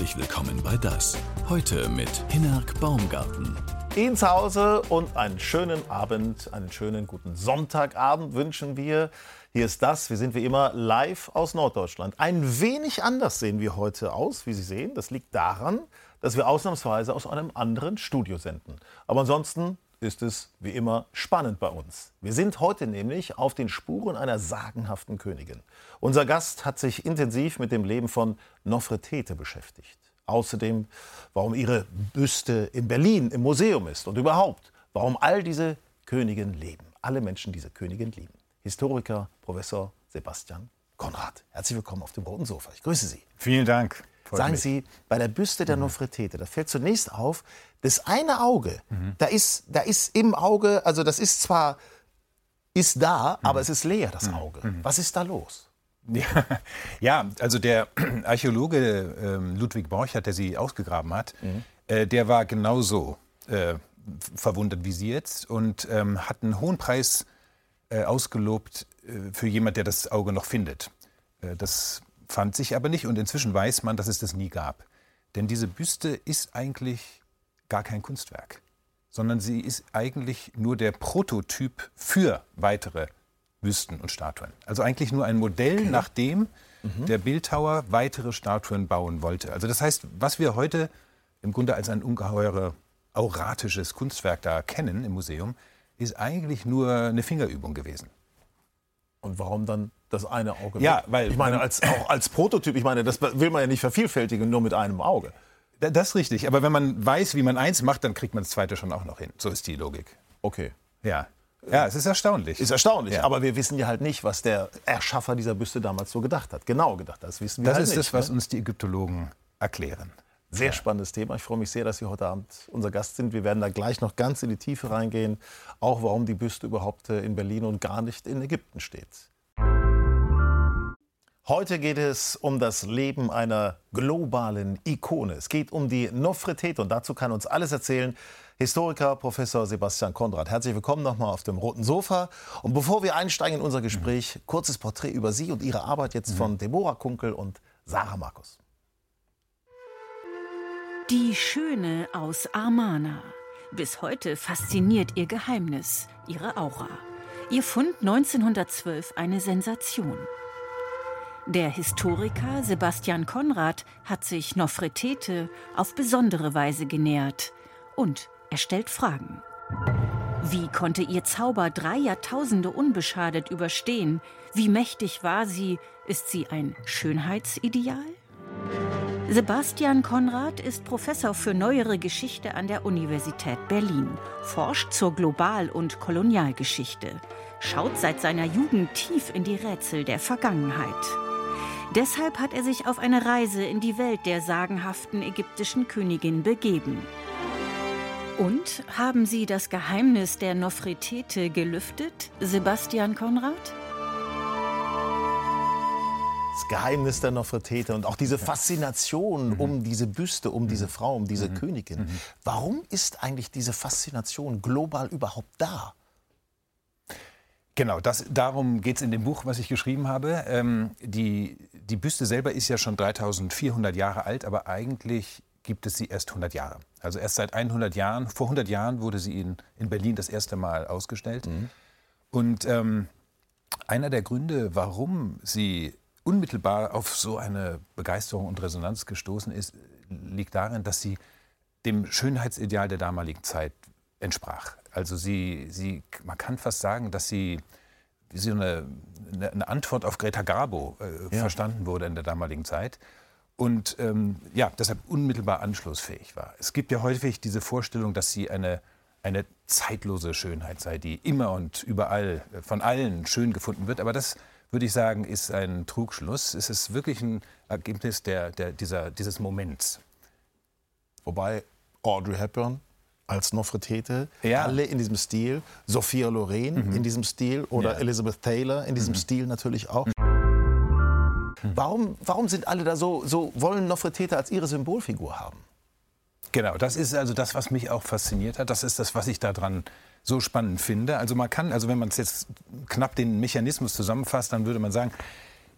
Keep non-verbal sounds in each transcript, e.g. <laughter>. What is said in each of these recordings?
Herzlich willkommen bei Das. Heute mit Hinnerk Baumgarten. Zu Hause und einen schönen Abend, einen schönen guten Sonntagabend wünschen wir. Hier ist das. Wir sind wie immer live aus Norddeutschland. Ein wenig anders sehen wir heute aus, wie Sie sehen. Das liegt daran, dass wir ausnahmsweise aus einem anderen Studio senden. Aber ansonsten ist es wie immer spannend bei uns. Wir sind heute nämlich auf den Spuren einer sagenhaften Königin. Unser Gast hat sich intensiv mit dem Leben von Nofretete beschäftigt. Außerdem, warum ihre Büste in Berlin im Museum ist und überhaupt, warum all diese Königinnen leben. Alle Menschen diese Königin lieben. Historiker Professor Sebastian Konrad. Herzlich willkommen auf dem roten Sofa. Ich grüße Sie. Vielen Dank. Freut Sagen mich. Sie, bei der Büste der mhm. Nofretete, da fällt zunächst auf, das eine Auge, mhm. da, ist, da ist im Auge, also das ist zwar, ist da, mhm. aber es ist leer, das mhm. Auge. Mhm. Was ist da los? Ja, <laughs> ja, also der <clears throat> Archäologe äh, Ludwig Borchert, der sie ausgegraben hat, mhm. äh, der war genauso äh, verwundert wie Sie jetzt und ähm, hat einen hohen Preis äh, ausgelobt äh, für jemand, der das Auge noch findet. Äh, das fand sich aber nicht und inzwischen weiß man, dass es das nie gab. Denn diese Büste ist eigentlich gar kein Kunstwerk, sondern sie ist eigentlich nur der Prototyp für weitere Büsten und Statuen. Also eigentlich nur ein Modell, nach dem mhm. der Bildhauer weitere Statuen bauen wollte. Also das heißt, was wir heute im Grunde als ein ungeheure auratisches Kunstwerk da kennen im Museum, ist eigentlich nur eine Fingerübung gewesen. Und warum dann das eine Auge? Ja, weil ich meine als auch als Prototyp, ich meine, das will man ja nicht vervielfältigen nur mit einem Auge. Das ist richtig, aber wenn man weiß, wie man eins macht, dann kriegt man das zweite schon auch noch hin. So ist die Logik. Okay. Ja. Ja, es ist erstaunlich. Ist erstaunlich, ja. aber wir wissen ja halt nicht, was der Erschaffer dieser Büste damals so gedacht hat. Genau gedacht, das wissen wir Das halt ist nicht, das, was ne? uns die Ägyptologen erklären. Sehr ja. spannendes Thema. Ich freue mich sehr, dass Sie heute Abend unser Gast sind. Wir werden da gleich noch ganz in die Tiefe reingehen, auch warum die Büste überhaupt äh, in Berlin und gar nicht in Ägypten steht. Heute geht es um das Leben einer globalen Ikone. Es geht um die Nofretete und dazu kann uns alles erzählen Historiker Professor Sebastian Konrad. Herzlich willkommen nochmal auf dem roten Sofa. Und bevor wir einsteigen in unser Gespräch, kurzes Porträt über Sie und Ihre Arbeit jetzt von Deborah Kunkel und Sarah Markus. Die Schöne aus Armana. Bis heute fasziniert ihr Geheimnis, ihre Aura. Ihr Fund 1912 eine Sensation. Der Historiker Sebastian Konrad hat sich Nofretete auf besondere Weise genähert und er stellt Fragen. Wie konnte ihr Zauber drei Jahrtausende unbeschadet überstehen? Wie mächtig war sie? Ist sie ein Schönheitsideal? Sebastian Konrad ist Professor für neuere Geschichte an der Universität Berlin, forscht zur Global- und Kolonialgeschichte, schaut seit seiner Jugend tief in die Rätsel der Vergangenheit. Deshalb hat er sich auf eine Reise in die Welt der sagenhaften ägyptischen Königin begeben. Und haben Sie das Geheimnis der Nofretete gelüftet, Sebastian Konrad? Das Geheimnis der Nofretete und auch diese Faszination mhm. um diese Büste, um mhm. diese Frau, um diese mhm. Königin. Mhm. Warum ist eigentlich diese Faszination global überhaupt da? Genau, das, darum geht es in dem Buch, was ich geschrieben habe. Ähm, die, die Büste selber ist ja schon 3400 Jahre alt, aber eigentlich gibt es sie erst 100 Jahre. Also erst seit 100 Jahren, vor 100 Jahren wurde sie in, in Berlin das erste Mal ausgestellt. Mhm. Und ähm, einer der Gründe, warum sie unmittelbar auf so eine Begeisterung und Resonanz gestoßen ist, liegt darin, dass sie dem Schönheitsideal der damaligen Zeit entsprach. Also sie, sie, man kann fast sagen, dass sie wie so eine, eine Antwort auf Greta Garbo äh, ja. verstanden wurde in der damaligen Zeit und ähm, ja, deshalb unmittelbar anschlussfähig war. Es gibt ja häufig diese Vorstellung, dass sie eine, eine zeitlose Schönheit sei, die immer und überall äh, von allen schön gefunden wird. Aber das, würde ich sagen, ist ein Trugschluss. Es ist wirklich ein Ergebnis der, der, dieser, dieses Moments. Wobei Audrey Hepburn als Nofretete, ja. alle in diesem Stil, Sophia Loren mhm. in diesem Stil oder ja. Elizabeth Taylor in diesem mhm. Stil natürlich auch. Hm. Warum, warum sind alle da so, so wollen Nofretete als ihre Symbolfigur haben? Genau, das ist also das, was mich auch fasziniert hat. Das ist das, was ich daran so spannend finde. Also man kann, also wenn man es jetzt knapp den Mechanismus zusammenfasst, dann würde man sagen,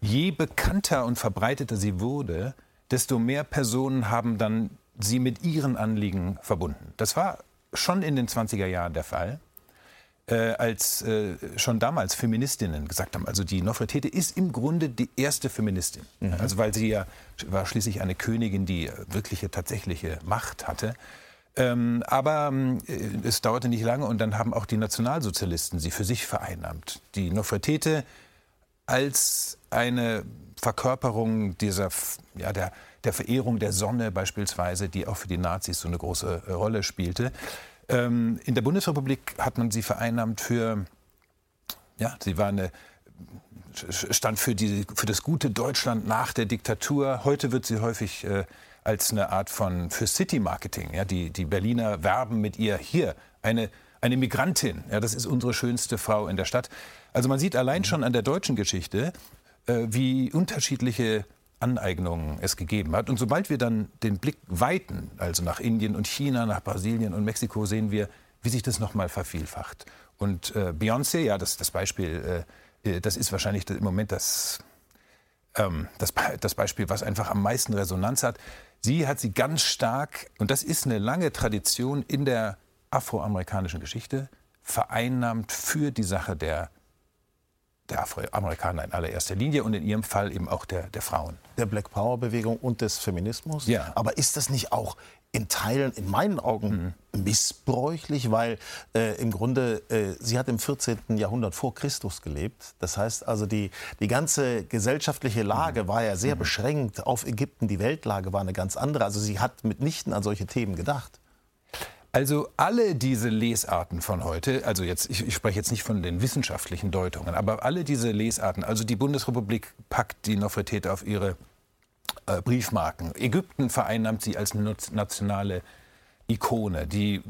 je bekannter und verbreiteter sie wurde, desto mehr Personen haben dann sie mit ihren Anliegen verbunden. Das war schon in den 20er Jahren der Fall. Äh, als äh, schon damals Feministinnen gesagt haben, also die Nofretete ist im Grunde die erste Feministin. Mhm. Also weil sie ja war schließlich eine Königin, die wirkliche tatsächliche Macht hatte. Ähm, aber äh, es dauerte nicht lange und dann haben auch die Nationalsozialisten sie für sich vereinnahmt. Die Nofretete als eine Verkörperung dieser, ja, der, der Verehrung der Sonne beispielsweise, die auch für die Nazis so eine große Rolle spielte. Ähm, in der Bundesrepublik hat man sie vereinnahmt für, ja, sie war eine stand für, die, für das gute Deutschland nach der Diktatur. Heute wird sie häufig äh, als eine Art von für City Marketing. Ja, die, die Berliner werben mit ihr hier eine, eine Migrantin. Ja, das ist unsere schönste Frau in der Stadt. Also man sieht allein schon an der deutschen Geschichte, äh, wie unterschiedliche Aneignungen es gegeben hat. Und sobald wir dann den Blick weiten, also nach Indien und China, nach Brasilien und Mexiko, sehen wir, wie sich das nochmal vervielfacht. Und äh, Beyoncé, ja, das, das Beispiel, äh, äh das ist wahrscheinlich im Moment das, ähm, das, das Beispiel, was einfach am meisten Resonanz hat. Sie hat sie ganz stark, und das ist eine lange Tradition in der afroamerikanischen Geschichte, vereinnahmt für die Sache der der Afroamerikaner in allererster Linie und in ihrem Fall eben auch der, der Frauen. Der Black Power-Bewegung und des Feminismus. Ja. Aber ist das nicht auch in Teilen, in meinen Augen, mhm. missbräuchlich, weil äh, im Grunde, äh, sie hat im 14. Jahrhundert vor Christus gelebt. Das heißt also, die, die ganze gesellschaftliche Lage mhm. war ja sehr mhm. beschränkt auf Ägypten. Die Weltlage war eine ganz andere. Also sie hat mitnichten an solche Themen gedacht. Also alle diese Lesarten von heute, also jetzt, ich, ich, spreche jetzt nicht von den wissenschaftlichen Deutungen, aber alle diese Lesarten, also die Bundesrepublik packt die Nofretete auf ihre äh, Briefmarken. Ägypten vereinnahmt sie als nationale Ikone. Die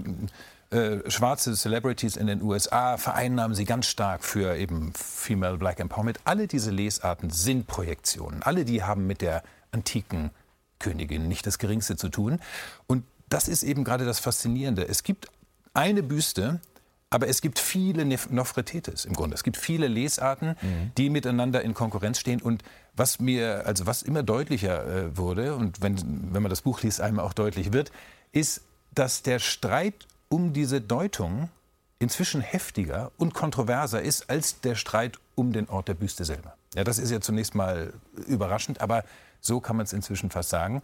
äh, schwarze Celebrities in den USA vereinnahmen sie ganz stark für eben Female Black Empowerment. Alle diese Lesarten sind Projektionen. Alle die haben mit der antiken Königin nicht das Geringste zu tun. Und das ist eben gerade das Faszinierende. Es gibt eine Büste, aber es gibt viele Nofretetes im Grunde. Es gibt viele Lesarten, mhm. die miteinander in Konkurrenz stehen. Und was mir, also was immer deutlicher äh, wurde, und wenn, wenn man das Buch liest, einem auch deutlich wird, ist, dass der Streit um diese Deutung inzwischen heftiger und kontroverser ist als der Streit um den Ort der Büste selber. Ja, das ist ja zunächst mal überraschend, aber so kann man es inzwischen fast sagen.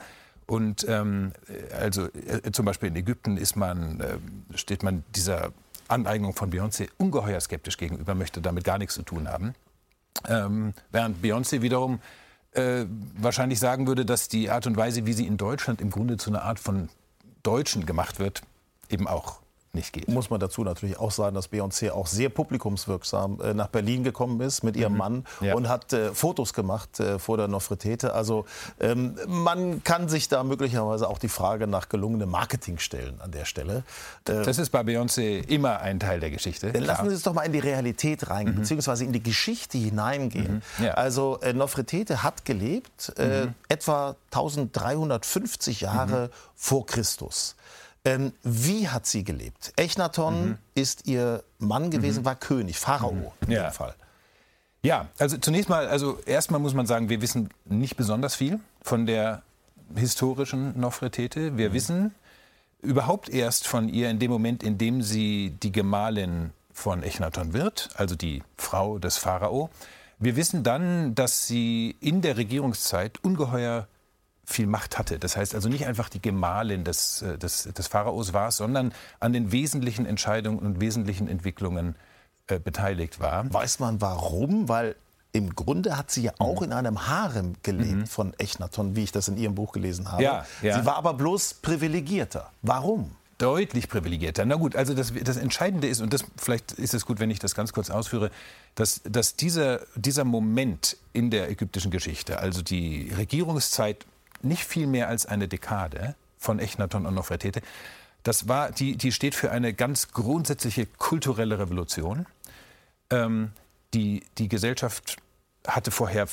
Und ähm, also äh, zum Beispiel in Ägypten ist man, äh, steht man dieser Aneignung von Beyoncé ungeheuer skeptisch gegenüber, möchte damit gar nichts zu tun haben. Ähm, während Beyoncé wiederum äh, wahrscheinlich sagen würde, dass die Art und Weise, wie sie in Deutschland im Grunde zu einer Art von Deutschen gemacht wird, eben auch nicht geht. Muss man dazu natürlich auch sagen, dass Beyoncé auch sehr publikumswirksam äh, nach Berlin gekommen ist mit ihrem mhm. Mann ja. und hat äh, Fotos gemacht äh, vor der Nofretete. Also ähm, man kann sich da möglicherweise auch die Frage nach gelungenem Marketing stellen an der Stelle. Das ist bei Beyoncé immer ein Teil der Geschichte. Dann lassen Sie uns doch mal in die Realität reingehen, mhm. beziehungsweise in die Geschichte hineingehen. Mhm. Ja. Also äh, Nofretete hat gelebt äh, mhm. etwa 1350 Jahre mhm. vor Christus. Ähm, wie hat sie gelebt? Echnaton mhm. ist ihr Mann gewesen, mhm. war König, Pharao mhm. in ja. dem Fall. Ja, also zunächst mal, also erstmal muss man sagen, wir wissen nicht besonders viel von der historischen Nofretete. Wir mhm. wissen überhaupt erst von ihr in dem Moment, in dem sie die Gemahlin von Echnaton wird, also die Frau des Pharao. Wir wissen dann, dass sie in der Regierungszeit ungeheuer viel Macht hatte. Das heißt also nicht einfach die Gemahlin des, äh, des, des Pharaos war, sondern an den wesentlichen Entscheidungen und wesentlichen Entwicklungen äh, beteiligt war. Weiß man warum? Weil im Grunde hat sie ja auch mhm. in einem Harem gelebt mhm. von Echnaton, wie ich das in ihrem Buch gelesen habe. Ja, ja. Sie war aber bloß privilegierter. Warum? Deutlich privilegierter. Na gut, also das, das Entscheidende ist, und das, vielleicht ist es gut, wenn ich das ganz kurz ausführe, dass, dass dieser, dieser Moment in der ägyptischen Geschichte, also die Regierungszeit nicht viel mehr als eine Dekade von Echnaton und Nofretete. Das war, die, die steht für eine ganz grundsätzliche kulturelle Revolution. Ähm, die, die Gesellschaft hatte vorher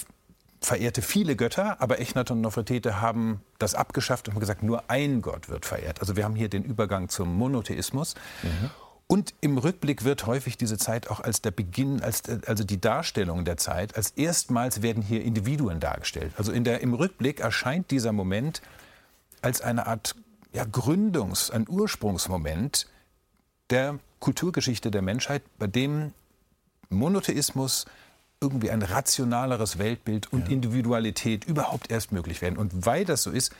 verehrte viele Götter, aber Echnaton und Nofretete haben das abgeschafft und gesagt, nur ein Gott wird verehrt. Also wir haben hier den Übergang zum Monotheismus. Mhm. Und im Rückblick wird häufig diese Zeit auch als der Beginn, als, also die Darstellung der Zeit, als erstmals werden hier Individuen dargestellt. Also in der, im Rückblick erscheint dieser Moment als eine Art ja, Gründungs-, ein Ursprungsmoment der Kulturgeschichte der Menschheit, bei dem Monotheismus, irgendwie ein rationaleres Weltbild und ja. Individualität überhaupt erst möglich werden. Und weil das so ist,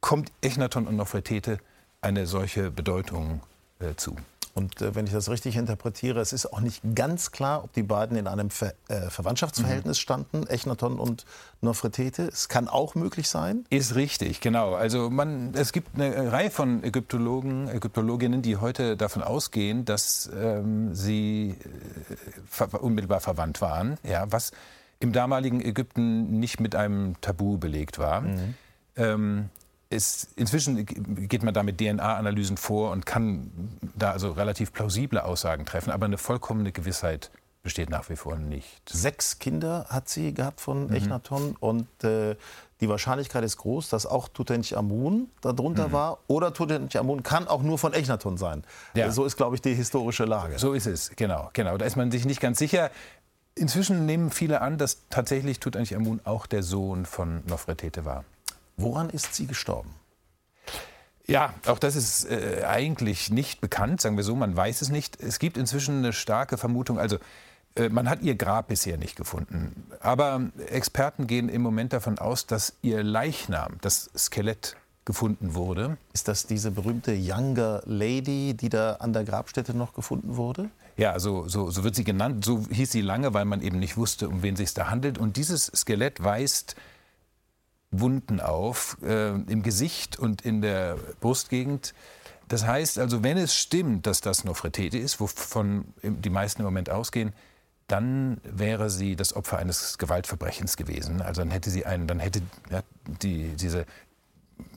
kommt Echnaton und Nofretete eine solche Bedeutung äh, zu. Und äh, wenn ich das richtig interpretiere, es ist auch nicht ganz klar, ob die beiden in einem Ver äh, Verwandtschaftsverhältnis mhm. standen, Echnaton und Nofretete. Es kann auch möglich sein. Ist richtig, genau. Also man, es gibt eine Reihe von Ägyptologen, Ägyptologinnen, die heute davon ausgehen, dass ähm, sie äh, unmittelbar verwandt waren, ja, was im damaligen Ägypten nicht mit einem Tabu belegt war. Mhm. Ähm, ist, inzwischen geht man da mit DNA-Analysen vor und kann da also relativ plausible Aussagen treffen, aber eine vollkommene Gewissheit besteht nach wie vor nicht. Sechs Kinder hat sie gehabt von mhm. Echnaton und äh, die Wahrscheinlichkeit ist groß, dass auch Tutanchamun darunter mhm. war oder Tutanchamun kann auch nur von Echnaton sein. Ja. So ist, glaube ich, die historische Lage. So ist es, genau, genau. Da ist man sich nicht ganz sicher. Inzwischen nehmen viele an, dass tatsächlich Tutanchamun auch der Sohn von Nofretete war. Woran ist sie gestorben? Ja, auch das ist äh, eigentlich nicht bekannt, sagen wir so, man weiß es nicht. Es gibt inzwischen eine starke Vermutung, also äh, man hat ihr Grab bisher nicht gefunden. Aber Experten gehen im Moment davon aus, dass ihr Leichnam, das Skelett, gefunden wurde. Ist das diese berühmte Younger Lady, die da an der Grabstätte noch gefunden wurde? Ja, so, so, so wird sie genannt. So hieß sie lange, weil man eben nicht wusste, um wen es sich da handelt. Und dieses Skelett weist Wunden auf, äh, im Gesicht und in der Brustgegend. Das heißt also, wenn es stimmt, dass das Nofretete ist, wovon die meisten im Moment ausgehen, dann wäre sie das Opfer eines Gewaltverbrechens gewesen. Also dann hätte sie einen, dann hätte ja, die, diese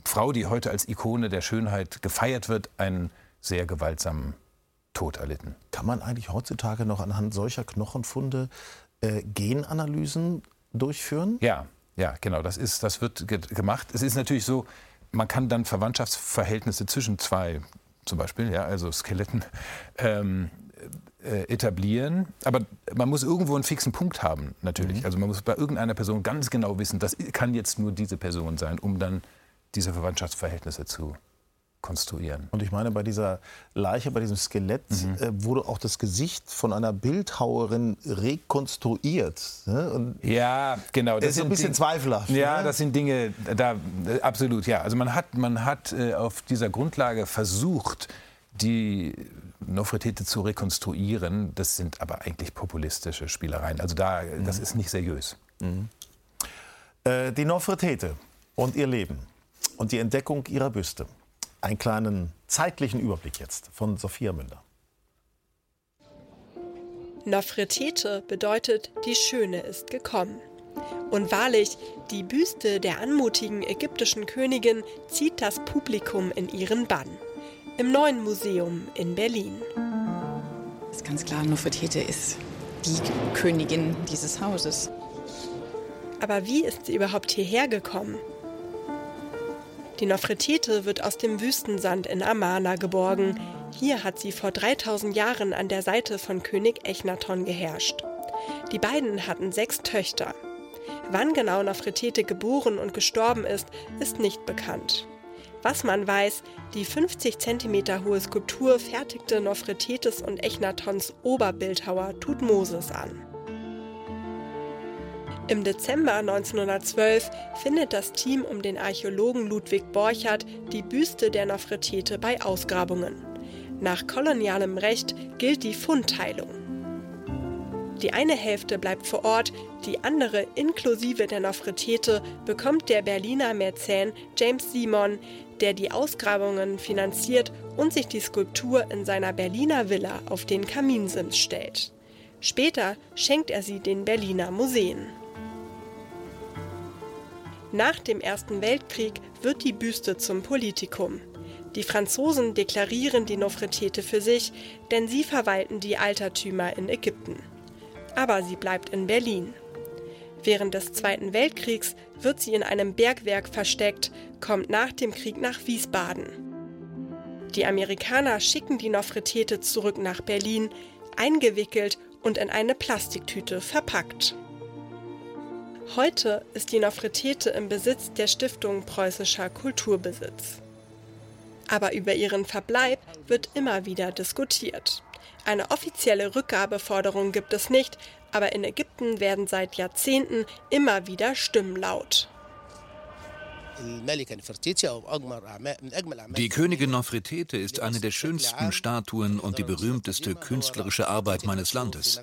Frau, die heute als Ikone der Schönheit gefeiert wird, einen sehr gewaltsamen Tod erlitten. Kann man eigentlich heutzutage noch anhand solcher Knochenfunde äh, Genanalysen durchführen? Ja, ja, genau, das, ist, das wird ge gemacht. Es ist natürlich so, man kann dann Verwandtschaftsverhältnisse zwischen zwei, zum Beispiel, ja, also Skeletten, <laughs> ähm, äh, etablieren. Aber man muss irgendwo einen fixen Punkt haben, natürlich. Mhm. Also man muss bei irgendeiner Person ganz genau wissen, das kann jetzt nur diese Person sein, um dann diese Verwandtschaftsverhältnisse zu konstruieren. Und ich meine, bei dieser Leiche, bei diesem Skelett mhm. äh, wurde auch das Gesicht von einer Bildhauerin rekonstruiert. Ne? ja, genau. Das ist ein bisschen die, zweifelhaft. Ja, ne? das sind Dinge, da äh, absolut, ja. Also man hat, man hat äh, auf dieser Grundlage versucht, die Nofretete zu rekonstruieren. Das sind aber eigentlich populistische Spielereien. Also da, mhm. das ist nicht seriös. Mhm. Äh, die Nofretete und ihr Leben und die Entdeckung ihrer Büste einen kleinen zeitlichen Überblick jetzt von Sophia Müller. Nofretete bedeutet, die Schöne ist gekommen. Und wahrlich, die Büste der anmutigen ägyptischen Königin zieht das Publikum in ihren Bann. Im neuen Museum in Berlin. Das ist ganz klar, Nofretete ist die Königin dieses Hauses. Aber wie ist sie überhaupt hierher gekommen? Die Nofretete wird aus dem Wüstensand in Amana geborgen. Hier hat sie vor 3000 Jahren an der Seite von König Echnaton geherrscht. Die beiden hatten sechs Töchter. Wann genau Nofretete geboren und gestorben ist, ist nicht bekannt. Was man weiß, die 50 cm hohe Skulptur fertigte Nofretetes und Echnatons Oberbildhauer Tutmosis an. Im Dezember 1912 findet das Team um den Archäologen Ludwig Borchardt die Büste der Nofretete bei Ausgrabungen. Nach kolonialem Recht gilt die Fundteilung. Die eine Hälfte bleibt vor Ort, die andere inklusive der Nofretete bekommt der Berliner Mäzen James Simon, der die Ausgrabungen finanziert und sich die Skulptur in seiner Berliner Villa auf den Kaminsims stellt. Später schenkt er sie den Berliner Museen. Nach dem Ersten Weltkrieg wird die Büste zum Politikum. Die Franzosen deklarieren die Nofretete für sich, denn sie verwalten die Altertümer in Ägypten. Aber sie bleibt in Berlin. Während des Zweiten Weltkriegs wird sie in einem Bergwerk versteckt, kommt nach dem Krieg nach Wiesbaden. Die Amerikaner schicken die Nofretete zurück nach Berlin, eingewickelt und in eine Plastiktüte verpackt. Heute ist die Nofretete im Besitz der Stiftung Preußischer Kulturbesitz. Aber über ihren Verbleib wird immer wieder diskutiert. Eine offizielle Rückgabeforderung gibt es nicht, aber in Ägypten werden seit Jahrzehnten immer wieder Stimmen laut. Die Königin Nofretete ist eine der schönsten Statuen und die berühmteste künstlerische Arbeit meines Landes.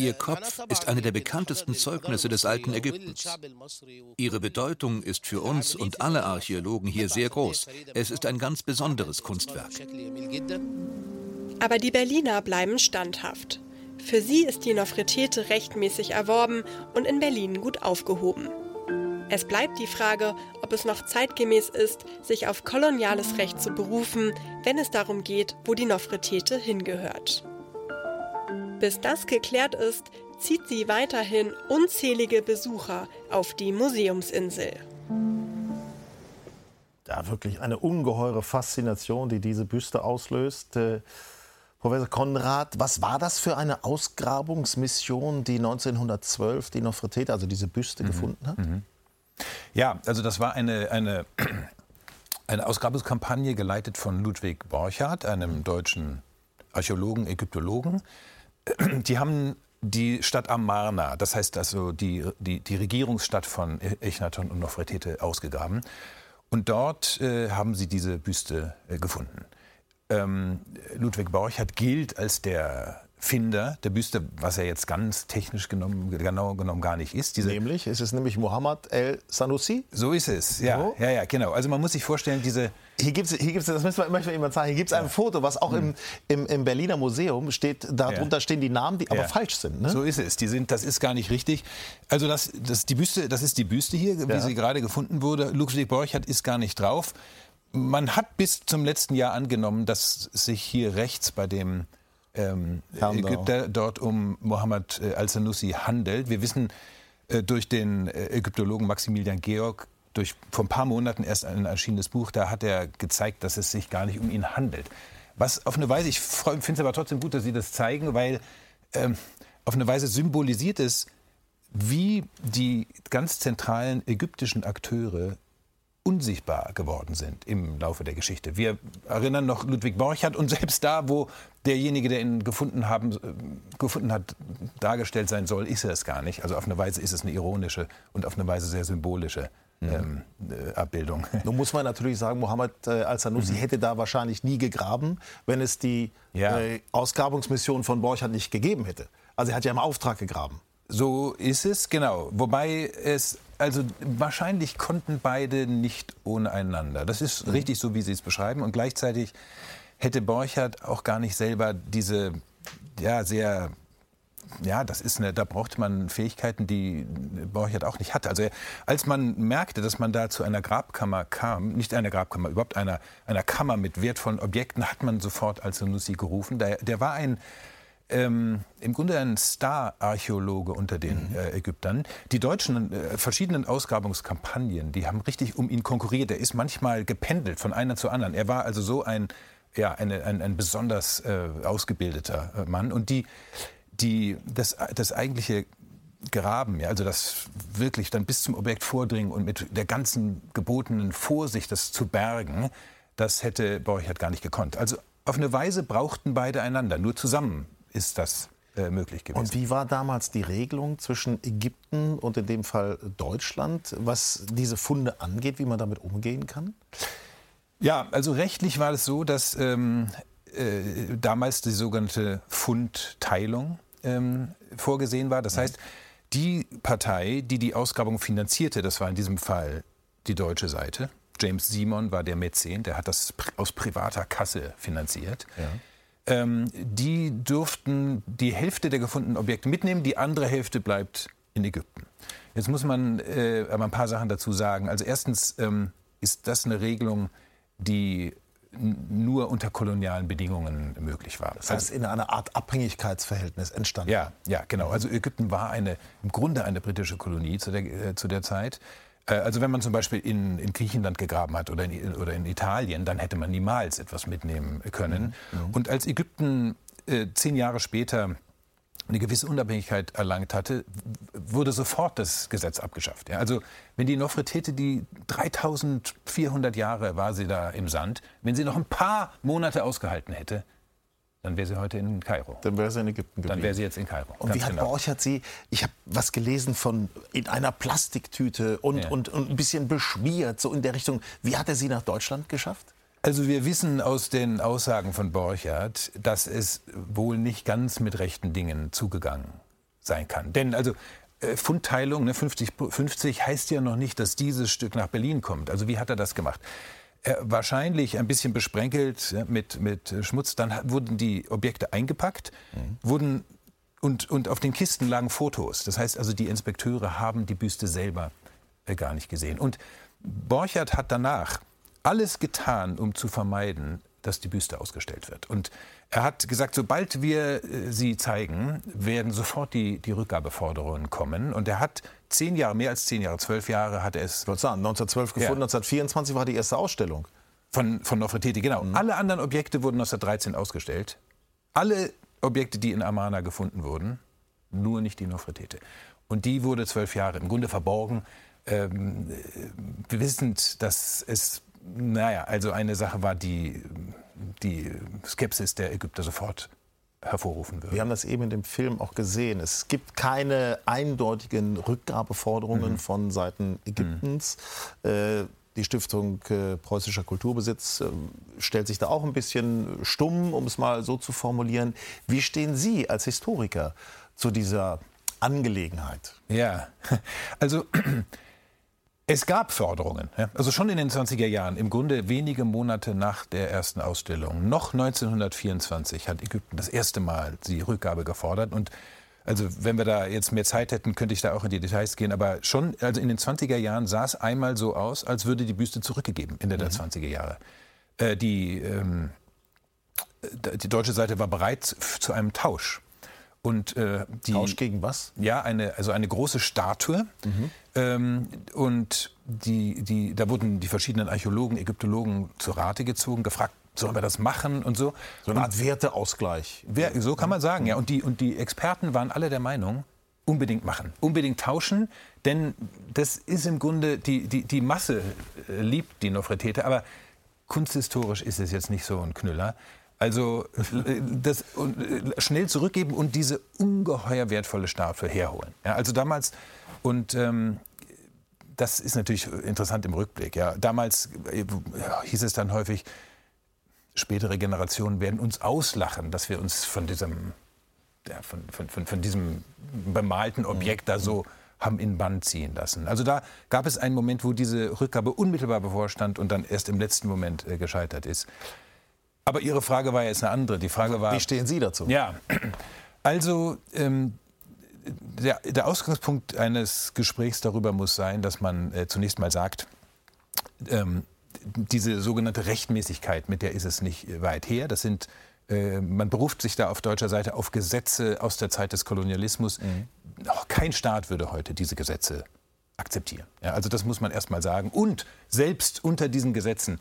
Ihr Kopf ist eine der bekanntesten Zeugnisse des alten Ägyptens. Ihre Bedeutung ist für uns und alle Archäologen hier sehr groß. Es ist ein ganz besonderes Kunstwerk. Aber die Berliner bleiben standhaft. Für sie ist die Nofretete rechtmäßig erworben und in Berlin gut aufgehoben. Es bleibt die Frage, ob es noch zeitgemäß ist, sich auf koloniales Recht zu berufen, wenn es darum geht, wo die Nofretete hingehört. Bis das geklärt ist, zieht sie weiterhin unzählige Besucher auf die Museumsinsel. Ja, wirklich eine ungeheure Faszination, die diese Büste auslöst. Äh, Professor Konrad, was war das für eine Ausgrabungsmission, die 1912 die Nofretete, also diese Büste, mhm. gefunden hat? Mhm. Ja, also das war eine, eine, <clears throat> eine Ausgrabungskampagne geleitet von Ludwig Borchardt, einem deutschen Archäologen, Ägyptologen. <clears throat> Die haben die Stadt Amarna, das heißt also die, die, die Regierungsstadt von Echnaton und Nofretete, ausgegraben. Und dort äh, haben sie diese Büste äh, gefunden. Ähm, Ludwig Borchardt gilt als der Finder der Büste, was er jetzt ganz technisch genommen, genau genommen gar nicht ist. Diese nämlich, ist es nämlich Mohammed el-Sanusi? So ist es, ja, so. ja, ja, genau. Also man muss sich vorstellen, diese... Hier gibt es, hier gibt's, das müssen wir immer jemand sagen, hier gibt es ein ja. Foto, was auch im, im, im, Berliner Museum steht, darunter ja. stehen die Namen, die aber falsch sind. Ne? So ist es, die sind, das ist gar nicht richtig. Also das, das, die Büste, das ist die Büste hier, wie sie gerade gefunden wurde. Ludwig Borchardt ist gar nicht drauf. Man hat bis zum letzten Jahr angenommen, dass sich hier rechts bei dem ähm, Ägypter dort um Mohammed äh, al-Sanussi handelt. Wir wissen äh, durch den äh, Ägyptologen Maximilian Georg, durch vor ein paar Monaten erst ein erschienenes Buch, da hat er gezeigt, dass es sich gar nicht um ihn handelt. Was auf eine Weise, ich finde es aber trotzdem gut, dass Sie das zeigen, weil ähm, auf eine Weise symbolisiert es, wie die ganz zentralen ägyptischen Akteure unsichtbar geworden sind im Laufe der Geschichte. Wir erinnern noch Ludwig Borchardt und selbst da, wo derjenige, der ihn gefunden, haben, äh, gefunden hat, dargestellt sein soll, ist er es gar nicht. Also auf eine Weise ist es eine ironische und auf eine Weise sehr symbolische ähm, äh, Abbildung. <laughs> Nun muss man natürlich sagen, Mohammed äh, al-Sanussi mhm. hätte da wahrscheinlich nie gegraben, wenn es die ja. äh, Ausgrabungsmission von Borchardt nicht gegeben hätte. Also er hat ja im Auftrag gegraben. So ist es, genau. Wobei es, also wahrscheinlich konnten beide nicht ohne einander. Das ist mhm. richtig so, wie Sie es beschreiben. Und gleichzeitig hätte Borchardt auch gar nicht selber diese, ja, sehr ja, das ist eine, da braucht man Fähigkeiten, die Borchardt auch nicht hatte. Also als man merkte, dass man da zu einer Grabkammer kam, nicht einer Grabkammer, überhaupt einer, einer Kammer mit wertvollen Objekten, hat man sofort Al-Sanusi gerufen. Der, der war ein ähm, im Grunde ein Star-Archäologe unter den mhm. äh, Ägyptern. Die deutschen äh, verschiedenen Ausgrabungskampagnen, die haben richtig um ihn konkurriert. Er ist manchmal gependelt von einer zur anderen. Er war also so ein, ja, eine, ein, ein besonders äh, ausgebildeter äh, Mann. Und die, die, das, das eigentliche Graben, ja, also das wirklich dann bis zum Objekt vordringen und mit der ganzen gebotenen Vorsicht das zu bergen, das hätte Borchardt gar nicht gekonnt. Also auf eine Weise brauchten beide einander. Nur zusammen ist das äh, möglich gewesen. Und wie war damals die Regelung zwischen Ägypten und in dem Fall Deutschland, was diese Funde angeht, wie man damit umgehen kann? Ja, also rechtlich war es so, dass ähm, äh, damals die sogenannte Fundteilung ähm, vorgesehen war. Das heißt, die Partei, die die Ausgrabung finanzierte, das war in diesem Fall die deutsche Seite. James Simon war der Mäzen, der hat das aus privater Kasse finanziert. Ja ähm, die durften die Hälfte der gefundenen Objekte mitnehmen, die andere Hälfte bleibt in Ägypten. Jetzt muss man äh, aber ein paar Sachen dazu sagen. Also erstens ähm, ist das eine Regelung, die nur unter kolonialen Bedingungen möglich war. Das heißt, also, in einer Art Abhängigkeitsverhältnis entstanden. Ja, ja, genau. Also Ägypten war eine, im Grunde eine britische Kolonie zu der, äh, zu der Zeit. Äh, also wenn man zum Beispiel in, in Griechenland gegraben hat oder in, oder in Italien, dann hätte man niemals etwas mitnehmen können. Mhm. mhm. Und als Ägypten äh, zehn Jahre später eine gewisse Unabhängigkeit erlangt hatte, wurde sofort das Gesetz abgeschafft. Ja, also wenn die Nofretete, die 3400 Jahre war sie da im Sand, wenn sie noch ein paar Monate ausgehalten hätte, dann wäre sie heute in Kairo. Dann wäre sie in Ägypten geblieben. Dann wäre sie jetzt in Kairo. Und wie hat genau. Borchert sie, ich habe was gelesen von in einer Plastiktüte und, ja. und, und ein bisschen beschmiert, so in der Richtung. Wie hat er sie nach Deutschland geschafft? Also wir wissen aus den Aussagen von Borchardt, dass es wohl nicht ganz mit rechten Dingen zugegangen sein kann. Denn also äh, Fundteilung, ne, 50, 50 heißt ja noch nicht, dass dieses Stück nach Berlin kommt. Also wie hat er das gemacht? äh, wahrscheinlich ein bisschen besprenkelt mit, mit Schmutz. Dann wurden die Objekte eingepackt, mhm. wurden und, und auf den Kisten lagen Fotos. Das heißt also, die Inspekteure haben die Büste selber äh, gar nicht gesehen. Und Borchardt hat danach alles getan, um zu vermeiden, dass die Büste ausgestellt wird. Und er hat gesagt, sobald wir äh, sie zeigen, werden sofort die, die Rückgabeforderungen kommen. Und er hat zehn Jahre, mehr als zehn Jahre, zwölf Jahre hat er es. Ich sagen, 1912 gefunden, ja. 1924 war die erste Ausstellung. Von, von Nofretiti, genau. Mhm. Alle anderen Objekte wurden 1913 ausgestellt. Alle Objekte, die in Amana gefunden wurden, nur nicht die Nofretete. Und die wurde zwölf Jahre im Grunde verborgen, ähm, wissend, dass es, naja, also eine Sache war, die die Skepsis der Ägypter sofort hervorrufen würde. Wir haben das eben in dem Film auch gesehen. Es gibt keine eindeutigen Rückgabeforderungen mhm. von Seiten Ägyptens. Mhm. Äh, die Stiftung äh, Preußischer Kulturbesitz äh, stellt sich da auch ein bisschen stumm, um es mal so zu formulieren. Wie stehen Sie als Historiker zu dieser Angelegenheit? Ja, <laughs> also es gab Förderungen. Also schon in den 20er Jahren, im Grunde wenige Monate nach der ersten Ausstellung, noch 1924 hat Ägypten das erste Mal die Rückgabe gefordert. Und also wenn wir da jetzt mehr Zeit hätten, könnte ich da auch in die Details gehen. Aber schon also in den 20er Jahren sah es einmal so aus, als würde die Büste zurückgegeben, Ende mhm. der 20er Jahre. Äh, die, ähm, die deutsche Seite war bereit zu einem Tausch. Und, äh, die, Tausch gegen was? Ja, eine, also eine große Statue. Mhm. Ähm, und die, die, da wurden die verschiedenen Archäologen, Ägyptologen zu Rate gezogen, gefragt, sollen wir das machen und so. So eine Art Werteausgleich. Wer, so kann man sagen, ja. Und die, und die Experten waren alle der Meinung, unbedingt machen, unbedingt tauschen, denn das ist im Grunde, die, die, die Masse äh, liebt die Nofretete, aber kunsthistorisch ist es jetzt nicht so ein Knüller. Also äh, das äh, schnell zurückgeben und diese ungeheuer wertvolle Statue herholen. Ja, also damals und ähm, das ist natürlich interessant im Rückblick. Ja. Damals äh, hieß es dann häufig, spätere Generationen werden uns auslachen, dass wir uns von diesem, ja, von, von, von, von, diesem bemalten Objekt da so haben in Band ziehen lassen. Also da gab es einen Moment, wo diese Rückgabe unmittelbar bevorstand und dann erst im letzten Moment äh, gescheitert ist. Aber Ihre Frage war jetzt eine andere. Die Frage war. Wie stehen Sie dazu? Ja, also ähm, der, der, Ausgangspunkt eines Gesprächs darüber muss sein, dass man äh, zunächst mal sagt, ähm, diese sogenannte Rechtmäßigkeit, mit der ist es nicht weit her. Das sind äh, man beruft sich da auf deutscher Seite auf Gesetze aus der Zeit des Kolonialismus. Mhm. kein Staat würde heute diese Gesetze akzeptieren. Ja, also das muss man erst mal sagen. Und selbst unter diesen Gesetzen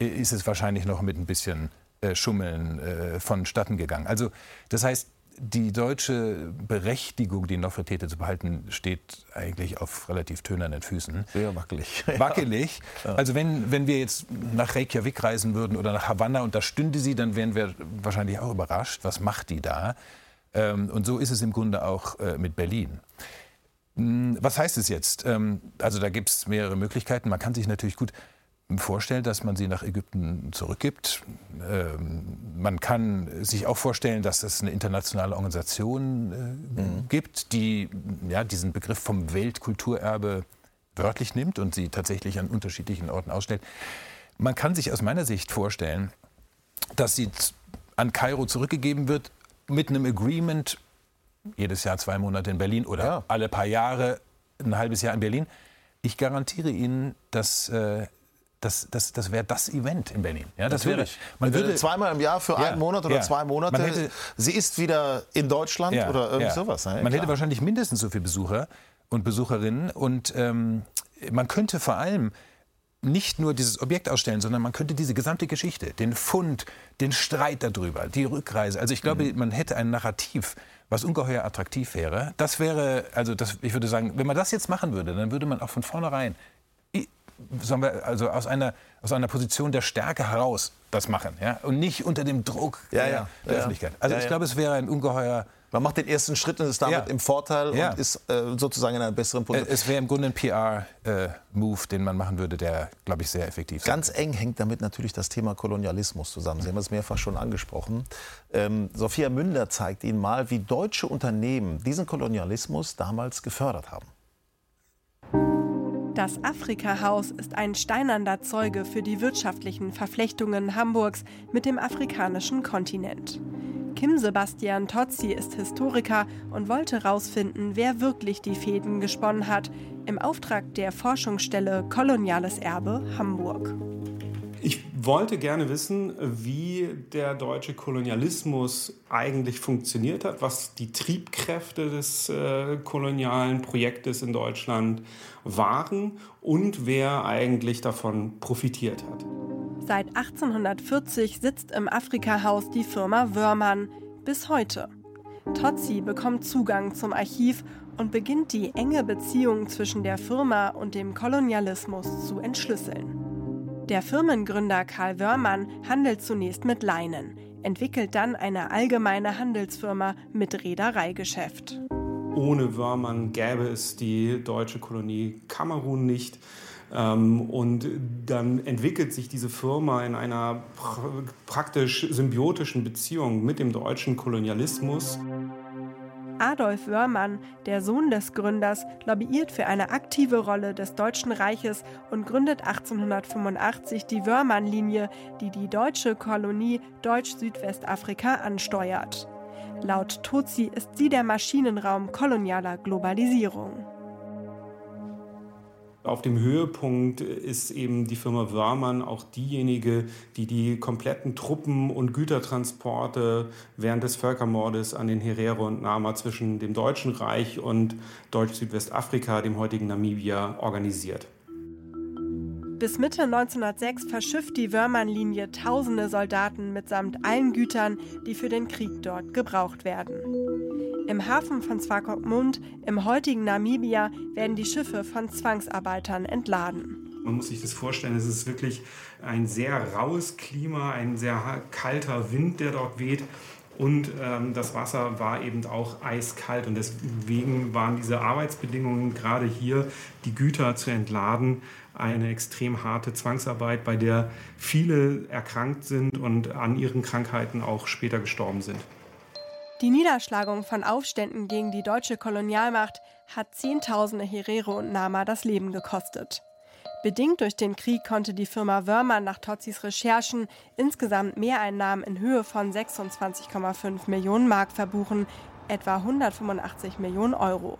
äh, ist es wahrscheinlich noch mit ein bisschen Schummeln äh, vonstatten gegangen. Also das heißt, die deutsche Berechtigung, die Nofretete zu behalten, steht eigentlich auf relativ tönernen Füßen. Sehr wackelig. <laughs> Wackelig. Ja. Also wenn, wenn wir jetzt nach Reykjavik reisen würden oder nach Havanna und da stünde sie, dann wären wir wahrscheinlich auch überrascht. Was macht die da? Ähm, und so ist es im Grunde auch äh, mit Berlin. Hm, was heißt es jetzt? Ähm, also da gibt es mehrere Möglichkeiten. Man kann sich natürlich gut vorstellen, dass man sie nach Ägypten zurückgibt. Ähm, man kann sich auch vorstellen, dass es eine internationale Organisation äh, mhm. gibt, die ja, diesen Begriff vom Weltkulturerbe wörtlich nimmt und sie tatsächlich an unterschiedlichen Orten ausstellt. Man kann sich aus meiner Sicht vorstellen, dass sie an Kairo zurückgegeben wird mit einem Agreement, jedes Jahr zwei Monate in Berlin oder ja. alle paar Jahre ein halbes Jahr in Berlin. Ich garantiere Ihnen, dass äh, das, das, das wäre das Event in Berlin. Ja, das wäre, man würde zweimal im Jahr für ja, einen Monat oder ja. zwei Monate. Hätte, sie ist wieder in Deutschland ja, oder irgend sowas. Ne? man Klar. hätte wahrscheinlich mindestens so viele Besucher. und Besucherinnen. Und ähm, man könnte vor allem nicht nur dieses Objekt ausstellen, sondern man könnte diese gesamte Geschichte, den Fund, den Streit darüber, die Rückreise. Also ich glaube, mhm. man hätte ein Narrativ, was ungeheuer attraktiv wäre. Das wäre, also das, ich würde sagen, wenn man das jetzt machen würde, dann würde man auch von vornherein, sagen wir, also aus einer, aus einer Position der Stärke heraus das machen, ja, und nicht unter dem Druck ja, der, ja, der Öffentlichkeit. Also ich glaube, es wäre ein ungeheuer man macht den ersten Schritt und ist damit im Vorteil und ist äh, sozusagen in einer besseren Position. Es wäre im Grunde ein PR-Move, äh, den man machen würde, der, glaube ich, sehr effektiv ist. Ganz eng hängt damit natürlich das Thema Kolonialismus zusammen. Sie haben es mehrfach schon angesprochen. Ähm, Sophia Münder zeigt Ihnen mal, wie deutsche Unternehmen diesen Kolonialismus damals gefördert haben. Das Afrika-Haus ist ein steinernder Zeuge für die wirtschaftlichen Verflechtungen Hamburgs mit dem afrikanischen Kontinent. Kim Sebastian Tozzi ist Historiker und wollte herausfinden, wer wirklich die Fäden gesponnen hat, im Auftrag der Forschungsstelle Koloniales Erbe Hamburg. Ich wollte gerne wissen, wie der deutsche Kolonialismus eigentlich funktioniert hat, was die Triebkräfte des äh, kolonialen Projektes in Deutschland waren und wer eigentlich davon profitiert hat. Seit 1840 sitzt im Afrika-Haus die Firma Wörmann bis heute. Tozzi bekommt Zugang zum Archiv und beginnt die enge Beziehung zwischen der Firma und dem Kolonialismus zu entschlüsseln. Der Firmengründer Karl Wörmann handelt zunächst mit Leinen, entwickelt dann eine allgemeine Handelsfirma mit Reedereigeschäft. Ohne Wörmann gäbe es die deutsche Kolonie Kamerun nicht. Ähm, und dann entwickelt sich diese Firma in einer praktisch symbiotischen Beziehung mit dem deutschen Kolonialismus. Adolf Wörmann, der Sohn des Gründers, lobbyiert für eine aktive Rolle des Deutschen Reiches und gründet 1885 die Wörmann-Linie, die die deutsche Kolonie Deutsch-Südwestafrika ansteuert. Laut Tozi ist sie der Maschinenraum kolonialer Globalisierung. Auf dem Höhepunkt ist eben die Firma Wörmann auch diejenige, die die kompletten Truppen- und Gütertransporte während des Völkermordes an den Herero und Nama zwischen dem Deutschen Reich und Deutsch-Südwestafrika, dem heutigen Namibia, organisiert. Bis Mitte 1906 verschifft die Wörmann-Linie tausende Soldaten mitsamt allen Gütern, die für den Krieg dort gebraucht werden. Im Hafen von Swakopmund im heutigen Namibia werden die Schiffe von Zwangsarbeitern entladen. Man muss sich das vorstellen, es ist wirklich ein sehr raues Klima, ein sehr kalter Wind, der dort weht. Und ähm, das Wasser war eben auch eiskalt. Und deswegen waren diese Arbeitsbedingungen gerade hier, die Güter zu entladen, eine extrem harte Zwangsarbeit, bei der viele erkrankt sind und an ihren Krankheiten auch später gestorben sind. Die Niederschlagung von Aufständen gegen die deutsche Kolonialmacht hat Zehntausende Herero und Nama das Leben gekostet. Bedingt durch den Krieg konnte die Firma Wörmann nach Totzis Recherchen insgesamt Mehreinnahmen in Höhe von 26,5 Millionen Mark verbuchen, etwa 185 Millionen Euro.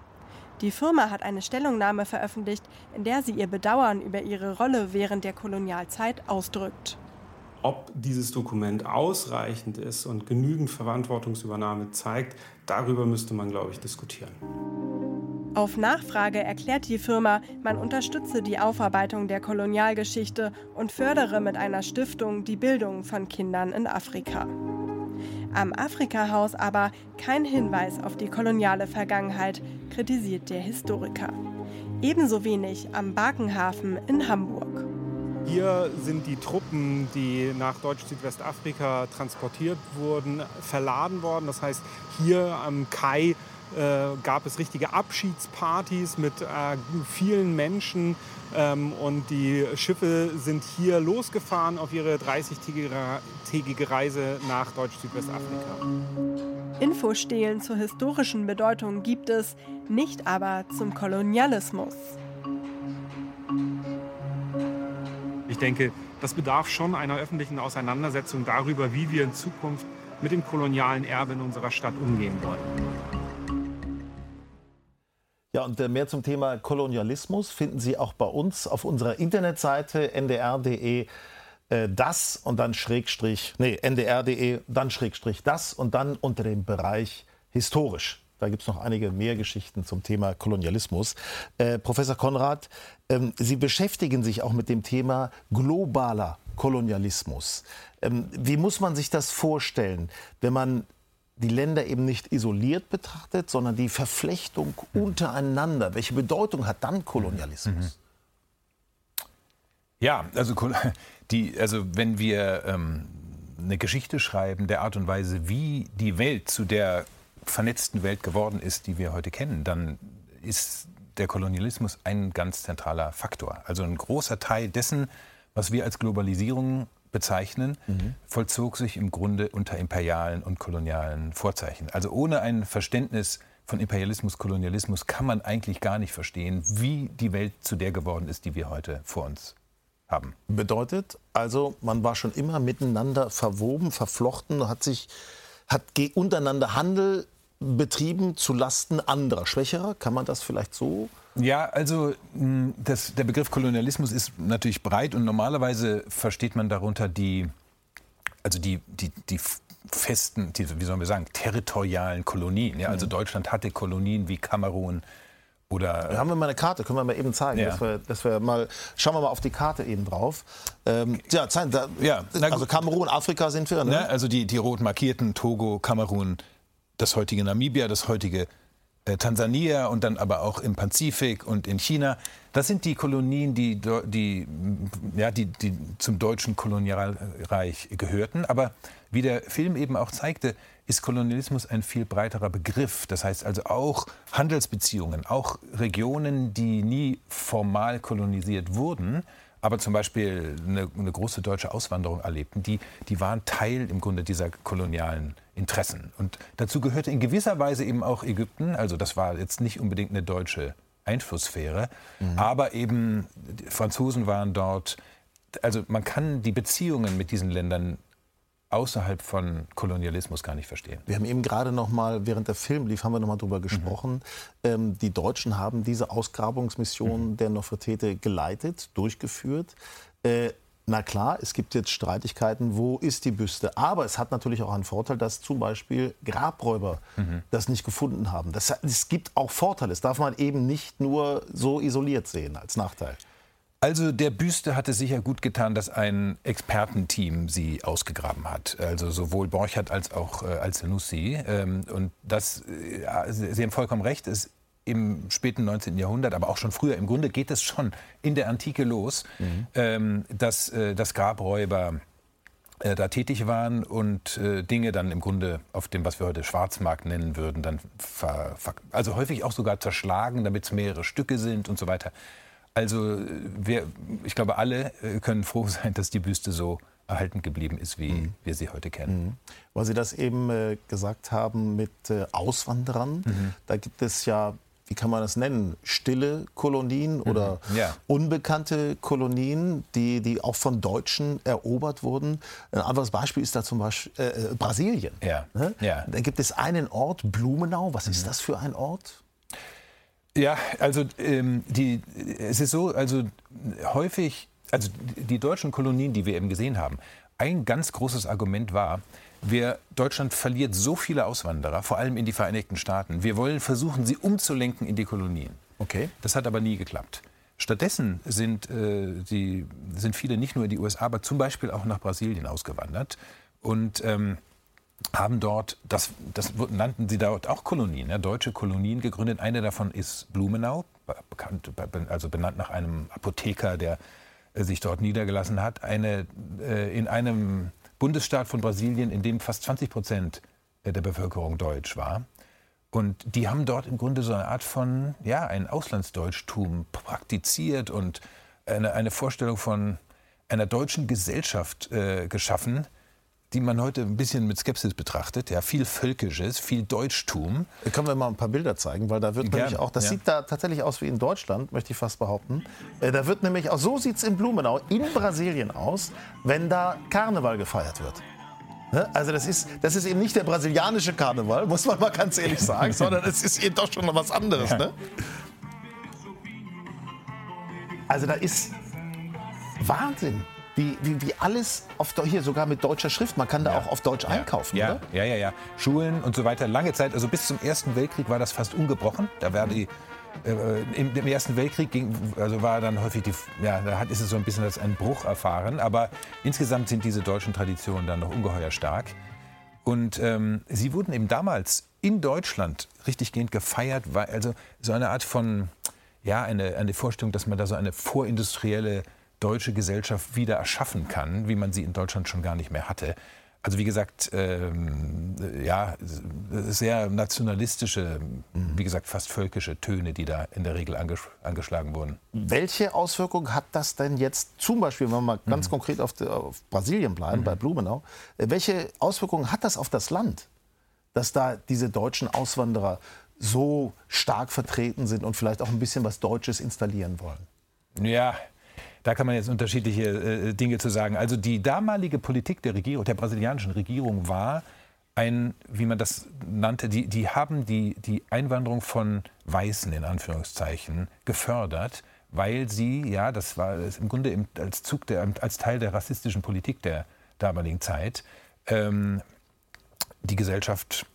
Die Firma hat eine Stellungnahme veröffentlicht, in der sie ihr Bedauern über ihre Rolle während der Kolonialzeit ausdrückt. Ob dieses Dokument ausreichend ist und genügend Verantwortungsübernahme zeigt, darüber müsste man, glaube ich, diskutieren. Auf Nachfrage erklärt die Firma, man unterstütze die Aufarbeitung der Kolonialgeschichte und fördere mit einer Stiftung die Bildung von Kindern in Afrika. Am Afrika-Haus aber kein Hinweis auf die koloniale Vergangenheit, kritisiert der Historiker. Ebenso wenig am Barkenhafen in Hamburg. Hier sind die Truppen, die nach Deutsch-Südwestafrika transportiert wurden, verladen worden. Das heißt, hier am Kai äh, gab es richtige Abschiedspartys mit äh, vielen Menschen ähm, und die Schiffe sind hier losgefahren auf ihre 30-tägige Reise nach Deutsch-Südwestafrika. Infostehlen zur historischen Bedeutung gibt es, nicht aber zum Kolonialismus. Ich denke, das bedarf schon einer öffentlichen Auseinandersetzung darüber, wie wir in Zukunft mit dem kolonialen Erbe in unserer Stadt umgehen wollen. Ja, und äh, mehr zum Thema Kolonialismus finden Sie auch bei uns auf unserer Internetseite ndr.de äh, das und dann Schrägstrich, nee, ndr.de, dann Schrägstrich das und dann unter dem Bereich historisch. Da gibt es noch einige mehr Geschichten zum Thema Kolonialismus. Äh, Professor Konrad, ähm, Sie beschäftigen sich auch mit dem Thema globaler Kolonialismus. Ähm, wie muss man sich das vorstellen, wenn man die Länder eben nicht isoliert betrachtet, sondern die Verflechtung untereinander? Welche Bedeutung hat dann Kolonialismus? Mhm. Ja, also, <laughs> die, also wenn wir ähm, eine Geschichte schreiben, der Art und Weise, wie die Welt zu der vernetzten Welt geworden ist, die wir heute kennen, dann ist der Kolonialismus ein ganz zentraler Faktor. Also ein großer Teil dessen, was wir als Globalisierung bezeichnen, mhm. vollzog sich im Grunde unter imperialen und kolonialen Vorzeichen. Also ohne ein Verständnis von Imperialismus, Kolonialismus kann man eigentlich gar nicht verstehen, wie die Welt zu der geworden ist, die wir heute vor uns haben. Bedeutet also, man war schon immer miteinander verwoben, verflochten, hat sich hat untereinander Handel betrieben zu Lasten anderer, schwächerer. Kann man das vielleicht so? Ja, also das, der Begriff Kolonialismus ist natürlich breit und normalerweise versteht man darunter die, also die, die, die festen, die, wie sollen wir sagen, territorialen Kolonien. Ja, also mhm. Deutschland hatte Kolonien wie Kamerun, oder da haben wir mal eine Karte, können wir mal eben zeigen. Ja. Dass wir, dass wir mal, schauen wir mal auf die Karte eben drauf. Ähm, ja, zeigen, da, ja also Kamerun, Afrika sind wir. Ne? Ne? Also die, die rot markierten Togo, Kamerun, das heutige Namibia, das heutige äh, Tansania und dann aber auch im Pazifik und in China. Das sind die Kolonien, die, die, ja, die, die zum deutschen Kolonialreich gehörten. Aber wie der Film eben auch zeigte, ist Kolonialismus ein viel breiterer Begriff. Das heißt also auch Handelsbeziehungen, auch Regionen, die nie formal kolonisiert wurden, aber zum Beispiel eine, eine, große deutsche Auswanderung erlebten, die, die waren Teil im Grunde dieser kolonialen Interessen. Und dazu gehörte in gewisser Weise eben auch Ägypten. Also das war jetzt nicht unbedingt eine deutsche Einflusssphäre, mhm. aber eben Franzosen waren dort. Also man kann die Beziehungen mit diesen Ländern außerhalb von Kolonialismus gar nicht verstehen. Wir haben eben gerade noch mal, während der Film lief, haben wir noch mal darüber gesprochen. Mhm. Ähm, die Deutschen haben diese Ausgrabungsmission mhm. der Nofretete geleitet, durchgeführt. Äh, na klar, es gibt jetzt Streitigkeiten, wo ist die Büste. Aber es hat natürlich auch einen Vorteil, dass zum Beispiel Grabräuber mhm. das nicht gefunden haben. Das, es gibt auch Vorteile. Das darf man eben nicht nur so isoliert sehen als Nachteil. Also der Büste hatte sicher gut getan, dass ein Expertenteam sie ausgegraben hat. Also sowohl Borchardt als auch äh, als Nussi. Ähm, und das, äh, Sie haben vollkommen recht, ist im späten 19. Jahrhundert, aber auch schon früher, im Grunde geht es schon in der Antike los, mhm. ähm, dass, äh, dass Grabräuber äh, da tätig waren und äh, Dinge dann im Grunde auf dem, was wir heute Schwarzmarkt nennen würden, dann also häufig auch sogar zerschlagen, damit es mehrere Stücke sind und so weiter. Also wir, ich glaube, alle äh, können froh <laughs> sein, dass die Büste so erhalten geblieben ist, wie mhm. wir sie heute kennen. Mhm. Weil Sie das eben äh, gesagt haben mit äh, Auswanderern, mhm. da gibt es ja, wie kann man das nennen, stille Kolonien mhm. oder ja. unbekannte Kolonien, die, die auch von Deutschen erobert wurden. Ein anderes Beispiel ist da zum Beispiel äh, Brasilien. Ja. Ne? Ja. Da gibt es einen Ort, Blumenau. Was ist mhm. das für ein Ort? Ja, also ähm, die, es ist so, also häufig, also die deutschen Kolonien, die wir eben gesehen haben, ein ganz großes Argument war, wir, Deutschland verliert so viele Auswanderer, vor allem in die Vereinigten Staaten. Wir wollen versuchen, sie umzulenken in die Kolonien. Okay. Das hat aber nie geklappt. Stattdessen sind, äh, die, sind viele nicht nur in die USA, aber zum Beispiel auch nach Brasilien ausgewandert. Und ähm, haben dort, das, das nannten sie dort auch Kolonien, ja, deutsche Kolonien gegründet. Eine davon ist Blumenau, bekannt, also benannt nach einem Apotheker, der äh, sich dort niedergelassen hat. Eine, äh, in einem Bundesstaat von Brasilien, in dem fast 20 Prozent der Bevölkerung deutsch war. Und die haben dort im Grunde so eine Art von, ja, ein Auslandsdeutschtum praktiziert und eine, eine Vorstellung von einer deutschen Gesellschaft äh, geschaffen, die man heute ein bisschen mit Skepsis betrachtet. Ja, viel Völkisches, viel Deutschtum. Können wir mal ein paar Bilder zeigen, weil da wird Gerne. nämlich auch, das ja. sieht da tatsächlich aus wie in Deutschland, möchte ich fast behaupten. Äh, da wird nämlich auch, so sieht es in Blumenau, in Brasilien aus, wenn da Karneval gefeiert wird. Ne? Also das ist, das ist eben nicht der brasilianische Karneval, muss man mal ganz ehrlich sagen, <laughs> sondern es ist eben doch schon noch was anderes. Ja. Ne? Also da ist Wahnsinn. Wie, wie, wie alles auf, hier sogar mit deutscher Schrift. Man kann da ja. auch auf Deutsch ja. einkaufen, ja. oder? Ja, ja, ja. Schulen und so weiter. Lange Zeit, also bis zum Ersten Weltkrieg war das fast ungebrochen. Da war die äh, im, im, Ersten Weltkrieg ging, also war dann häufig die, ja, da hat, ist es so ein bisschen als ein Bruch erfahren. Aber insgesamt sind diese deutschen Traditionen dann noch ungeheuer stark. Und ähm, sie wurden eben damals in Deutschland richtiggehend gefeiert, weil also so eine Art von, ja, eine, eine Vorstellung, dass man da so eine vorindustrielle deutsche Gesellschaft wieder erschaffen kann, wie man sie in Deutschland schon gar nicht mehr hatte. Also wie gesagt, ähm, ja, sehr nationalistische, wie gesagt, fast völkische Töne, die da in der Regel anges angeschlagen wurden. Welche Auswirkungen hat das denn jetzt zum Beispiel, wenn wir mal ganz mhm. konkret auf, auf, Brasilien bleiben, mhm. bei Blumenau, äh, welche Auswirkungen hat das auf das Land, dass da diese deutschen Auswanderer so stark vertreten sind und vielleicht auch ein bisschen was Deutsches installieren wollen? Ja, da kann man jetzt unterschiedliche äh, Dinge zu sagen. Also die damalige Politik der Regierung, der brasilianischen Regierung war ein, wie man das nannte, die, die haben die, die Einwanderung von Weißen in Anführungszeichen gefördert, weil sie, ja, das war im Grunde im, als, Zug der, als Teil der rassistischen Politik der damaligen Zeit, ähm, die Gesellschaft,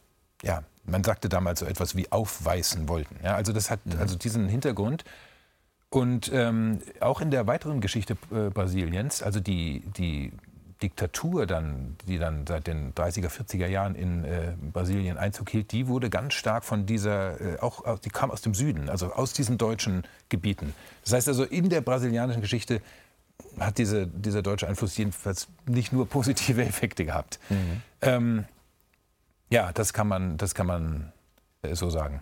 ja, man sagte damals so etwas wie aufweisen wollten. Ja, also das hat mhm. also diesen Hintergrund. Und ähm, auch in der weiteren Geschichte äh, Brasiliens, also die, die Diktatur dann, die dann seit den 30er, 40er Jahren in äh, Brasilien Einzug hielt, die wurde ganz stark von dieser, äh, auch die kam aus dem Süden, also aus diesen deutschen Gebieten. Das heißt also, in der brasilianischen Geschichte hat diese, dieser deutsche Einfluss jedenfalls nicht nur positive <laughs> Effekte gehabt. Mhm. Ähm, ja, das kann man, das kann man äh, so sagen.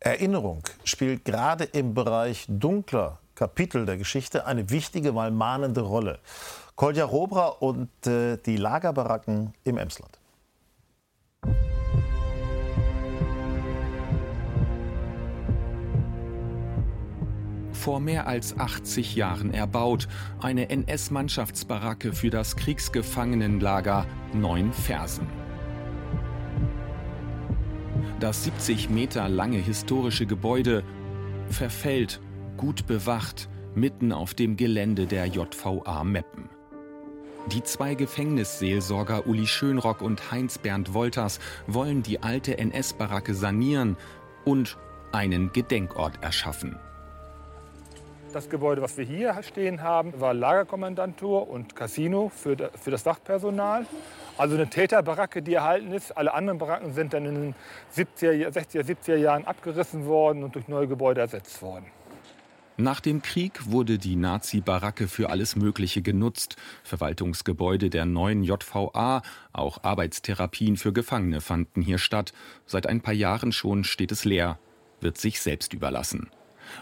Erinnerung spielt gerade im Bereich dunkler Kapitel der Geschichte eine wichtige, mal mahnende Rolle. Kolja Robra und äh, die Lagerbaracken im Emsland. Vor mehr als 80 Jahren erbaut, eine NS-Mannschaftsbaracke für das Kriegsgefangenenlager Neun Fersen. Das 70 Meter lange historische Gebäude verfällt, gut bewacht, mitten auf dem Gelände der JVA Meppen. Die zwei Gefängnisseelsorger Uli Schönrock und Heinz-Bernd Wolters wollen die alte NS-Baracke sanieren und einen Gedenkort erschaffen. Das Gebäude, was wir hier stehen haben, war Lagerkommandantur und Casino für, das Wachpersonal. Also eine Täterbaracke, die erhalten ist. Alle anderen Baracken sind dann in den 70er, 60er, 70er Jahren abgerissen worden und durch neue Gebäude ersetzt worden. Nach dem Krieg wurde die Nazi-Baracke für alles Mögliche genutzt. Verwaltungsgebäude der neuen JVA, auch Arbeitstherapien für Gefangene fanden hier statt. Seit ein paar Jahren schon steht es leer, wird sich selbst überlassen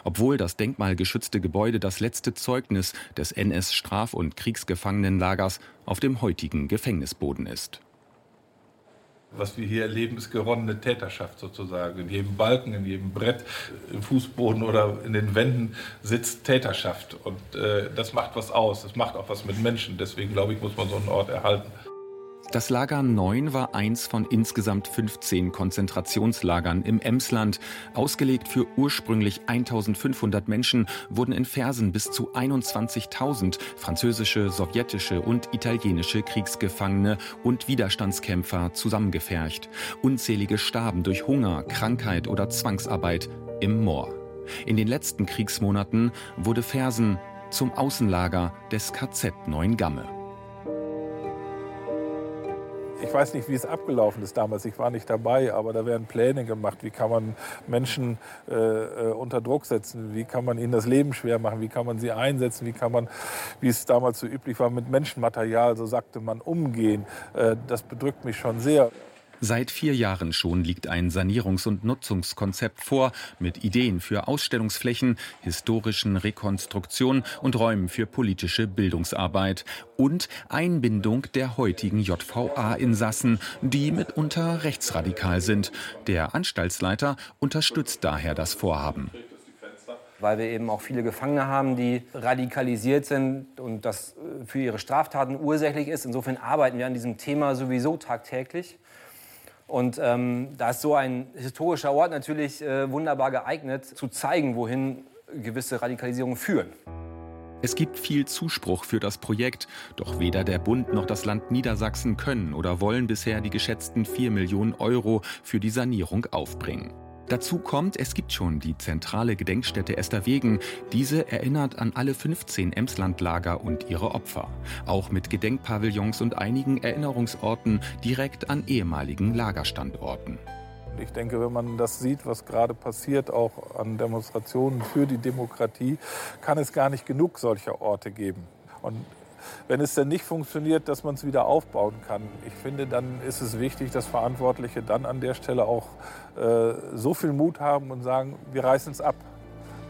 obwohl das denkmalgeschützte Gebäude das letzte Zeugnis des NS-Straf- und Kriegsgefangenenlagers auf dem heutigen Gefängnisboden ist. Was wir hier erleben, ist geronnene Täterschaft sozusagen. In jedem Balken, in jedem Brett, im Fußboden oder in den Wänden sitzt Täterschaft. Und äh, das macht was aus. Das macht auch was mit Menschen. Deswegen, glaube ich, muss man so einen Ort erhalten. Das Lager 9 war eins von insgesamt 15 Konzentrationslagern im Emsland. Ausgelegt für ursprünglich 1500 Menschen wurden in Fersen bis zu 21.000 französische, sowjetische und italienische Kriegsgefangene und Widerstandskämpfer zusammengefercht. Unzählige starben durch Hunger, Krankheit oder Zwangsarbeit im Moor. In den letzten Kriegsmonaten wurde Fersen zum Außenlager des KZ Neuengamme weiß nicht, wie es abgelaufen ist damals, ich war nicht dabei, aber da werden Pläne gemacht, wie kann man Menschen äh, äh, unter Druck setzen, wie kann man ihnen das Leben schwer machen, wie kann man sie einsetzen, wie kann man, wie es damals so üblich war, mit Menschenmaterial, so sagte man, umgehen. Äh, das bedrückt mich schon sehr. Seit vier Jahren schon liegt ein Sanierungs- und Nutzungskonzept vor mit Ideen für Ausstellungsflächen, historischen Rekonstruktion und Räumen für politische Bildungsarbeit und Einbindung der heutigen JVA-Insassen, die mitunter rechtsradikal sind. Der Anstaltsleiter unterstützt daher das Vorhaben weil wir eben auch viele Gefangene haben, die radikalisiert sind und das äh, für ihre Straftaten ursächlich ist. Insofern arbeiten wir an diesem Thema sowieso tagtäglich. Und ähm, da ist so ein historischer Ort natürlich äh, wunderbar geeignet, zu zeigen, wohin gewisse Radikalisierungen führen. Es gibt viel Zuspruch für das Projekt, doch weder der Bund noch das Land Niedersachsen können oder wollen bisher die geschätzten 4 Millionen Euro für die Sanierung aufbringen. Dazu kommt, es gibt schon die zentrale Gedenkstätte Esterwegen. Diese erinnert an alle 15 Emslandlager und ihre Opfer. Auch mit Gedenkpavillons und einigen Erinnerungsorten direkt an ehemaligen Lagerstandorten. Ich denke, wenn man das sieht, was gerade passiert, auch an Demonstrationen für die Demokratie, kann es gar nicht genug solcher Orte geben. Und wenn es denn nicht funktioniert, dass man es wieder aufbauen kann. Ich finde, dann ist es wichtig, dass Verantwortliche dann an der Stelle auch äh, so viel Mut haben und sagen, wir reißen es ab.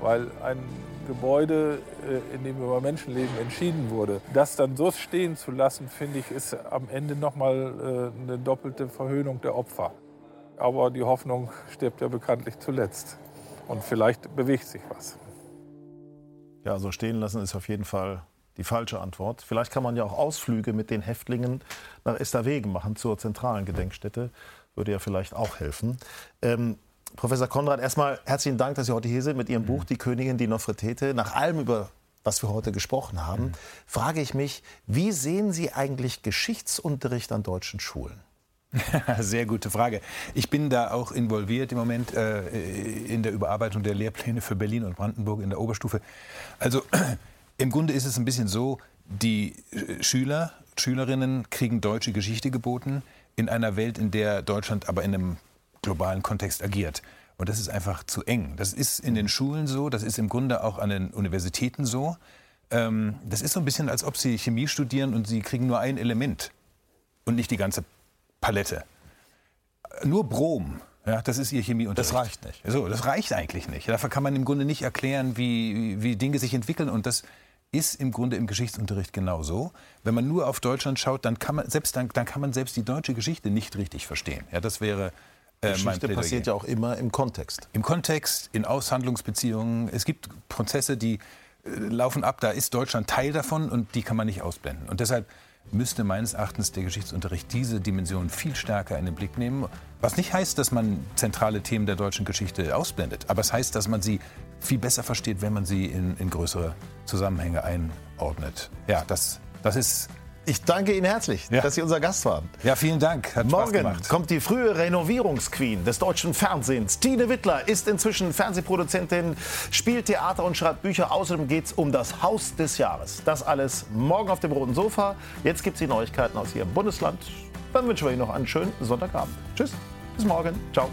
Weil ein Gebäude, äh, in dem über Menschenleben entschieden wurde, das dann so stehen zu lassen, finde ich, ist am Ende nochmal äh, eine doppelte Verhöhnung der Opfer. Aber die Hoffnung stirbt ja bekanntlich zuletzt. Und vielleicht bewegt sich was. Ja, so stehen lassen ist auf jeden Fall die falsche Antwort. Vielleicht kann man ja auch Ausflüge mit den Häftlingen nach Esterwegen machen, zur zentralen Gedenkstätte. Würde ja vielleicht auch helfen. Ähm, Professor Konrad, erstmal herzlichen Dank, dass Sie heute hier sind mit Ihrem Buch Die Königin, die Nofretete. Nach allem, über was wir heute gesprochen haben, mhm. frage ich mich, wie sehen Sie eigentlich Geschichtsunterricht an deutschen Schulen? <laughs> Sehr gute Frage. Ich bin da auch involviert im Moment äh, in der Überarbeitung der Lehrpläne für Berlin und Brandenburg in der Oberstufe. Also im Grunde ist es ein bisschen so, die äh, Schüler, Schülerinnen kriegen deutsche Geschichte geboten in einer Welt, in der Deutschland aber in einem globalen Kontext agiert. Und das ist einfach zu eng. Das ist in den Schulen so, das ist im Grunde auch an den Universitäten so. Ähm, das ist so ein bisschen, als ob Sie Chemie studieren und Sie kriegen nur ein Element und nicht die ganze Palette. Nur Brom, ja, das ist Ihr Chemieunterricht. Das reicht nicht. So, das reicht eigentlich nicht. Dafür kann man im Grunde nicht erklären, wie, wie Dinge sich entwickeln. Und das ist im Grunde im Geschichtsunterricht genauso. Wenn man nur auf Deutschland schaut, dann kann man selbst, dann, dann kann man selbst die deutsche Geschichte nicht richtig verstehen. Ja, das wäre äh, Geschichte passiert ja auch immer im Kontext. Im Kontext, in Aushandlungsbeziehungen. Es gibt Prozesse, die äh, laufen ab. Da ist Deutschland Teil davon und die kann man nicht ausblenden. Und deshalb müsste meines Erachtens der Geschichtsunterricht diese Dimension viel stärker in den Blick nehmen. Was nicht heißt, dass man zentrale Themen der deutschen Geschichte ausblendet, aber es heißt, dass man sie viel besser versteht, wenn man sie in, in größere Zusammenhänge einordnet. Ja, das, das ist ich danke Ihnen herzlich, ja. dass Sie unser Gast waren. Ja, vielen Dank. Hat Morgen kommt die frühe Renovierungsqueen des deutschen Fernsehens. Tine Wittler ist inzwischen Fernsehproduzentin, spielt Theater und schreibt Bücher. Außerdem geht es um das Haus des Jahres. Das alles morgen auf dem roten Sofa. Jetzt gibt es die Neuigkeiten aus Ihrem Bundesland. Dann wünschen wir Ihnen noch einen schönen Sonntagabend. Tschüss, bis morgen. Ciao.